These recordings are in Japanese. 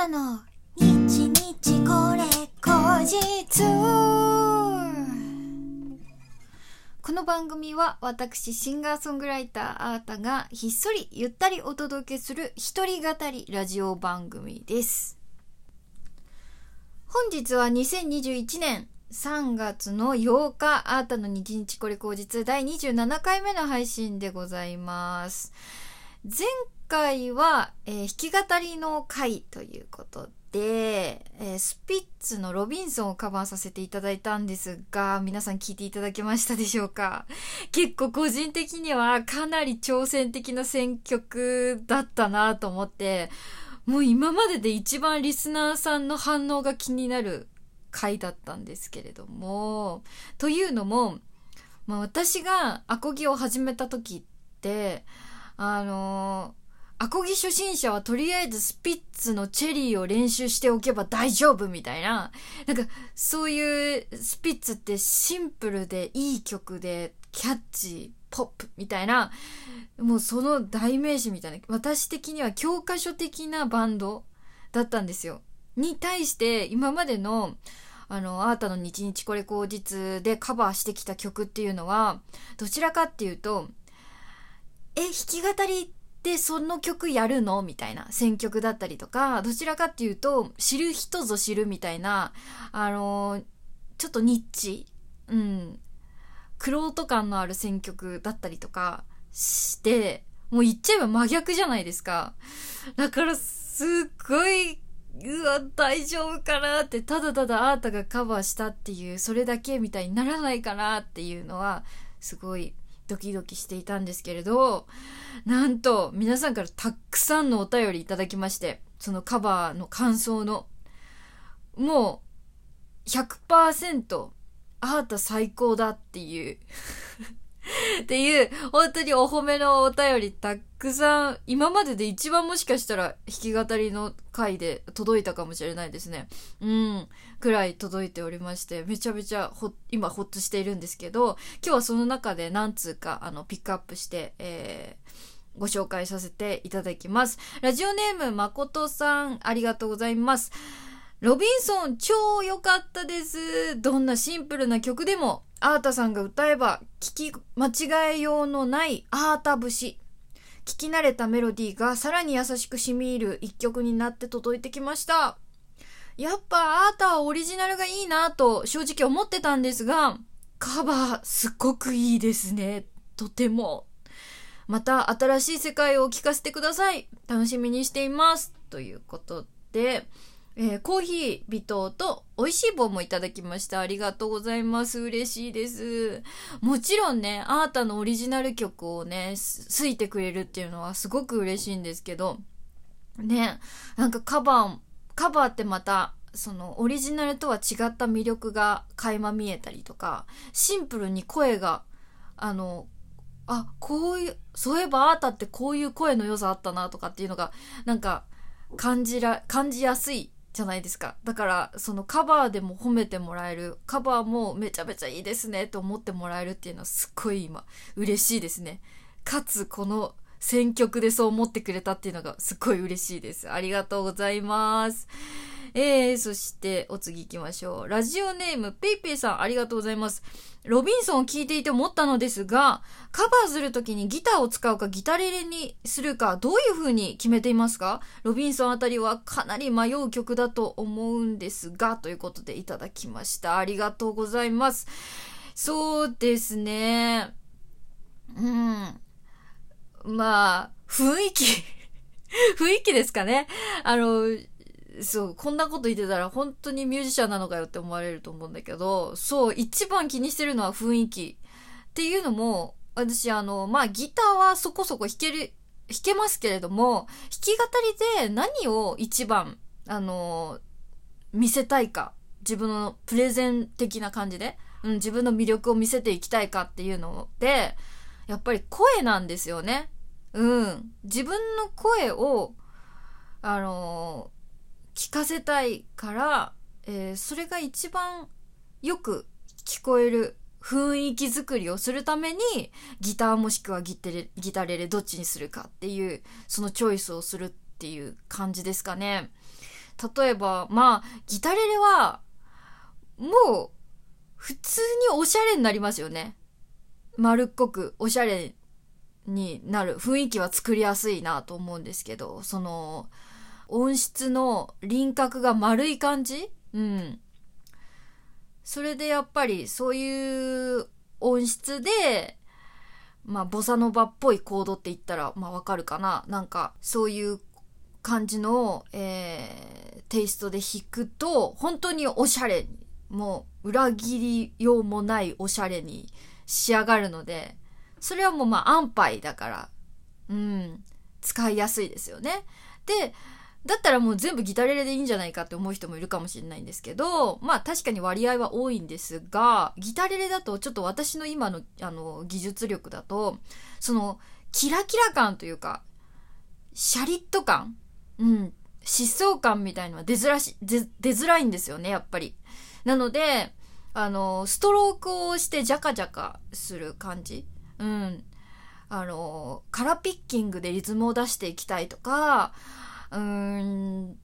たの。日日これ後日。この番組は私シンガーソングライターアータがひっそりゆったりお届けする一人語りラジオ番組です。本日は2021年3月の8日アータの日日これ後日第27回目の配信でございます。前回は、えー、弾き語りの回ということで、えー、スピッツのロビンソンをカバーさせていただいたんですが、皆さん聞いていただけましたでしょうか？結構個人的にはかなり挑戦的な選曲だったなと思って、もう今までで一番リスナーさんの反応が気になる回だったんですけれども、というのも、まあ、私がアコギを始めた時って、あのアコギ初心者はとりあえずスピッツのチェリーを練習しておけば大丈夫みたいな、なんかそういうスピッツってシンプルでいい曲でキャッチ、ポップみたいな、もうその代名詞みたいな、私的には教科書的なバンドだったんですよ。に対して今までのあの、アータの日日これ口実でカバーしてきた曲っていうのは、どちらかっていうと、え、弾き語りってその曲やるの？みたいな。選曲だったりとか、どちらかっていうと、知る人ぞ知るみたいな、あのちょっとニッチ、うん、クロート感のある選曲だったりとかして、もう言っちゃえば真逆じゃないですか。だからすっごい、うわ、大丈夫かなって、ただただあーたがカバーしたっていう、それだけみたいにならないかなっていうのは、すごいドキドキしていたんですけれど、なんと皆さんからたくさんのお便りいただきまして、そのカバーの感想の、もう100%アート最高だっていう っていう、本当にお褒めのお便りたくさん、今までで一番もしかしたら弾き語りの回で届いたかもしれないですね。うん。くらい届いておりまして、めちゃめちゃほ、今ほっとしているんですけど、今日はその中で何通か、あの、ピックアップして、えー、ご紹介させていただきます。ラジオネーム、まことさん、ありがとうございます。ロビンソン超良かったです。どんなシンプルな曲でも、アータさんが歌えば聞き間違えようのないアータ節。聞き慣れたメロディーがさらに優しく染み入る一曲になって届いてきました。やっぱアータはオリジナルがいいなと正直思ってたんですが、カバーすっごくいいですね。とても。また新しい世界を聞かせてください。楽しみにしています。ということで、えー、コーヒー微糖と美味しい棒もいただきました。ありがとうございます。嬉しいです。もちろんね、アータのオリジナル曲をね、すいてくれるっていうのはすごく嬉しいんですけど、ね、なんかカバー、カバーってまた、そのオリジナルとは違った魅力が垣間見えたりとか、シンプルに声が、あの、あ、こういう、そういえばあーたってこういう声の良さあったなとかっていうのが、なんか感じら、感じやすいじゃないですか。だから、そのカバーでも褒めてもらえる、カバーもめちゃめちゃいいですねと思ってもらえるっていうのはすっごい今、嬉しいですね。かつ、この選曲でそう思ってくれたっていうのがすっごい嬉しいです。ありがとうございます。えー、そしてお次行きましょう。ラジオネーム、ペイペイさん、ありがとうございます。ロビンソンを聴いていて思ったのですが、カバーするときにギターを使うかギタレレにするか、どういう風に決めていますか？ロビンソンあたりはかなり迷う曲だと思うんですが、ということでいただきました。ありがとうございます。そうですね。うん。まあ、雰囲気 雰囲気ですかね。あの、そう、こんなこと言ってたら本当にミュージシャンなのかよって思われると思うんだけど、そう、一番気にしてるのは雰囲気。っていうのも、私あの、まあ、ギターはそこそこ弾ける、弾けますけれども、弾き語りで何を一番、あの、見せたいか、自分のプレゼン的な感じで、うん、自分の魅力を見せていきたいかっていうので、やっぱり声なんですよね。うん。自分の声を、あの聞かせたいから、えー、それが一番よく聞こえる雰囲気作りをするためにギターもしくはギタレギタレレどっちにするかっていうそのチョイスをするっていう感じですかね。例えば、まあ、ギタレレは、もう、普通におしゃれになりますよね。丸っこくおしゃれになる雰囲気は作りやすいなと思うんですけど、その、音質の輪郭が丸い感じ？うん。それでやっぱりそういう音質で、まあ、ボサノバっぽいコードって言ったら、まあわかるかな？なんか、そういう感じの、えー、テイストで弾くと、本当におしゃれに、もう裏切りようもないおしゃれに仕上がるので、それはもうまあ安牌だから、うん、使いやすいですよね。で、だったらもう全部ギタレレでいいんじゃないかって思う人もいるかもしれないんですけど、まあ確かに割合は多いんですが、ギタレレだとちょっと私の今のあの技術力だと、そのキラキラ感というか、シャリッと感うん、疾走感みたいのは出づらし、出づらいんですよね、やっぱり。なので、あの、ストロークをしてジャカジャカする感じ。うん。あの、カラピッキングでリズムを出していきたいとか、うーん、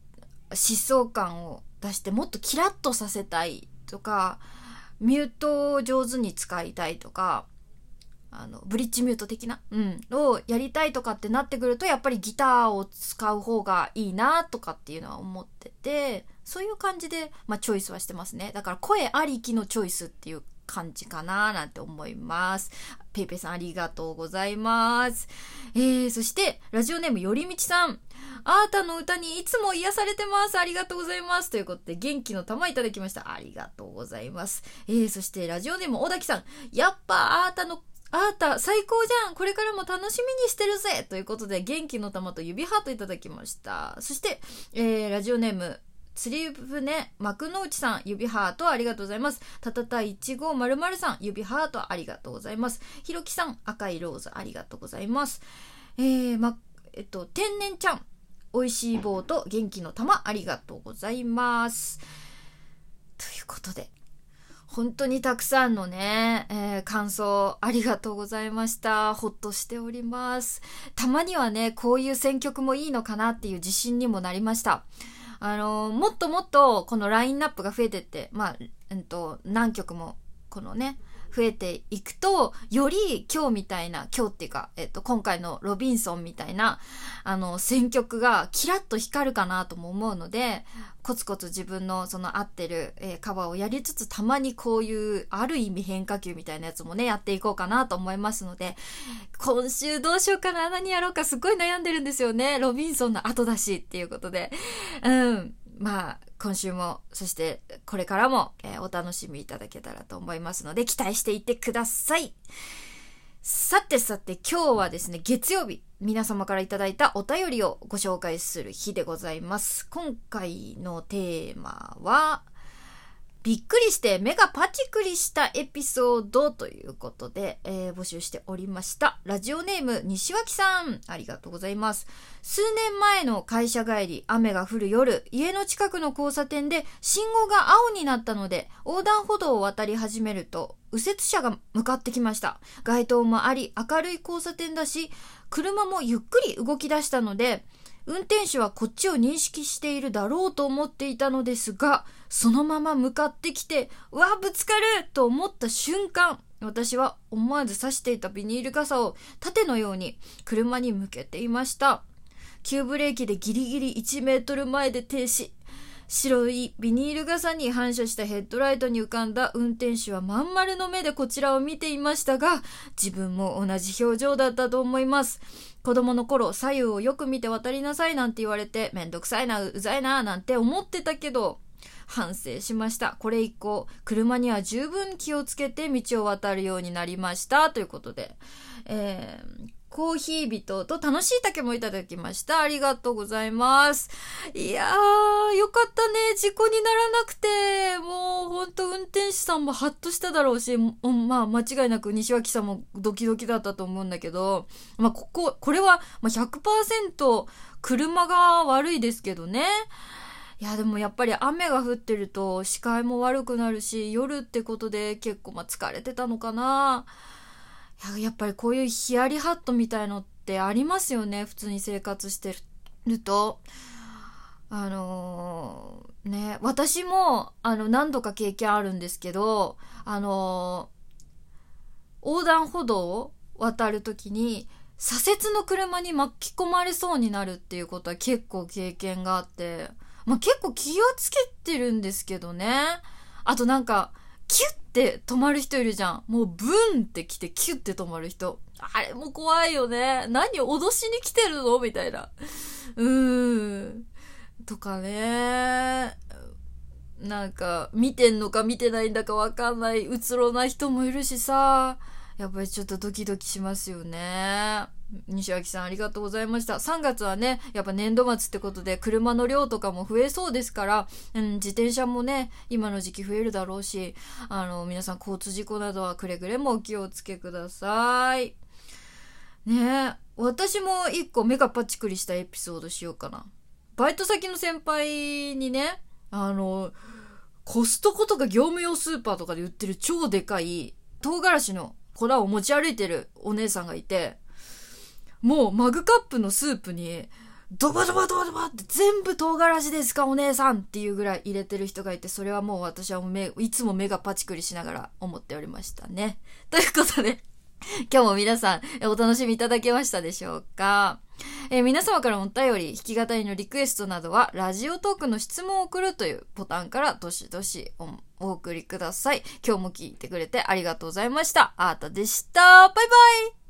疾走感を出してもっとキラッとさせたいとか、ミュートを上手に使いたいとか、あの、ブリッジミュート的な、うん、をやりたいとかってなってくると、やっぱりギターを使う方がいいなとかっていうのは思ってて、そういう感じで、まあ、チョイスはしてますね。だから声ありきのチョイスっていう感じかななんて思います。ペイペイさんありがとうございます。えー、そして、ラジオネームよりみちさん。あーたの歌にいつも癒されてます。ありがとうございます。ということで、元気の玉いただきました。ありがとうございます。えー、そして、ラジオネーム小滝さん。やっぱ、あーたのあーた、最高じゃんこれからも楽しみにしてるぜということで、元気の玉と指ハートいただきました。そして、えー、ラジオネーム、釣り船幕の内さん、指ハートありがとうございます。たたた1500さん、指ハートありがとうございます。ひろきさん、赤いローズありがとうございます。えー、ま、えっと、天然ちゃん、美味しい棒と元気の玉ありがとうございます。ということで、本当にたくさんのね、えー、感想ありがとうございました。ほっとしております。たまにはね、こういう選曲もいいのかなっていう自信にもなりました。あのー、もっともっとこのラインナップが増えてって、まあ、うんと、何曲も、このね、増えていくと、より今日みたいな、今日っていうか、えっと、今回のロビンソンみたいな、あの、選曲がキラッと光るかなとも思うので、コツコツ自分のその合ってる、えー、カバーをやりつつ、たまにこういう、ある意味変化球みたいなやつもね、やっていこうかなと思いますので、今週どうしようかな、何やろうかすっごい悩んでるんですよね。ロビンソンの後だしっていうことで。うん。まあ、今週も、そしてこれからも、えー、お楽しみいただけたらと思いますので、期待していてください。さてさて、今日はですね、月曜日、皆様からいただいたお便りをご紹介する日でございます。今回のテーマは、びっくりして目がパチクリしたエピソードということで、えー、募集しておりました。ラジオネーム西脇さん、ありがとうございます。数年前の会社帰り、雨が降る夜、家の近くの交差点で信号が青になったので、横断歩道を渡り始めると、右折車が向かってきました。街灯もあり、明るい交差点だし、車もゆっくり動き出したので、運転手はこっちを認識しているだろうと思っていたのですが、そのまま向かってきて、うわ、ぶつかると思った瞬間、私は思わず刺していたビニール傘を縦のように車に向けていました。急ブレーキでギリギリ1メートル前で停止。白いビニール傘に反射したヘッドライトに浮かんだ運転手はまん丸の目でこちらを見ていましたが、自分も同じ表情だったと思います。子供の頃、左右をよく見て渡りなさいなんて言われて、めんどくさいな、うざいな、なんて思ってたけど、反省しました。これ以降、車には十分気をつけて道を渡るようになりました。ということで、えー、コーヒー人と楽しい竹もいただきました。ありがとうございます。いやー、よかったね。事故にならなくて。もう、ほんと運転手さんもハッとしただろうし、まあ、間違いなく西脇さんもドキドキだったと思うんだけど、まあ、ここ、これはま100%車が悪いですけどね。いや、でもやっぱり雨が降ってると視界も悪くなるし、夜ってことで結構まあ疲れてたのかな。やっぱりこういうヒヤリハットみたいのってありますよね普通に生活してると。あのね、私も、あの、何度か経験あるんですけど、あの横断歩道を渡るときに、左折の車に巻き込まれそうになるっていうことは結構経験があって、まあ、結構気をつけてるんですけどね。あとなんか、キュッて止まる人いるじゃん。もうブンって来てキュッて止まる人。あれも怖いよね。何脅しに来てるの？みたいな。うーん。とかね。なんか、見てんのか見てないんだかわかんない、うつろな人もいるしさ。やっぱりちょっとドキドキしますよね。西脇さんありがとうございました。3月はね、やっぱ年度末ってことで車の量とかも増えそうですから、うん、自転車もね、今の時期増えるだろうし、あの、皆さん交通事故などはくれぐれもお気をつけください。ね私も一個目がパチクリしたエピソードしようかな。バイト先の先輩にね、あの、コストコとか業務用スーパーとかで売ってる超でかい唐辛子の粉を持ち歩いてるお姉さんがいて、もうマグカップのスープに、ドバドバドバドバって全部唐辛子ですかお姉さんっていうぐらい入れてる人がいて、それはもう私は目、いつも目がパチクリしながら思っておりましたね。ということで、今日も皆さんお楽しみいただけましたでしょうか？え、皆様からのお便り、弾き語りのリクエストなどは、ラジオトークの質問を送るというボタンからどしどしお送りください。今日も聞いてくれてありがとうございました。あーたでした。バイバイ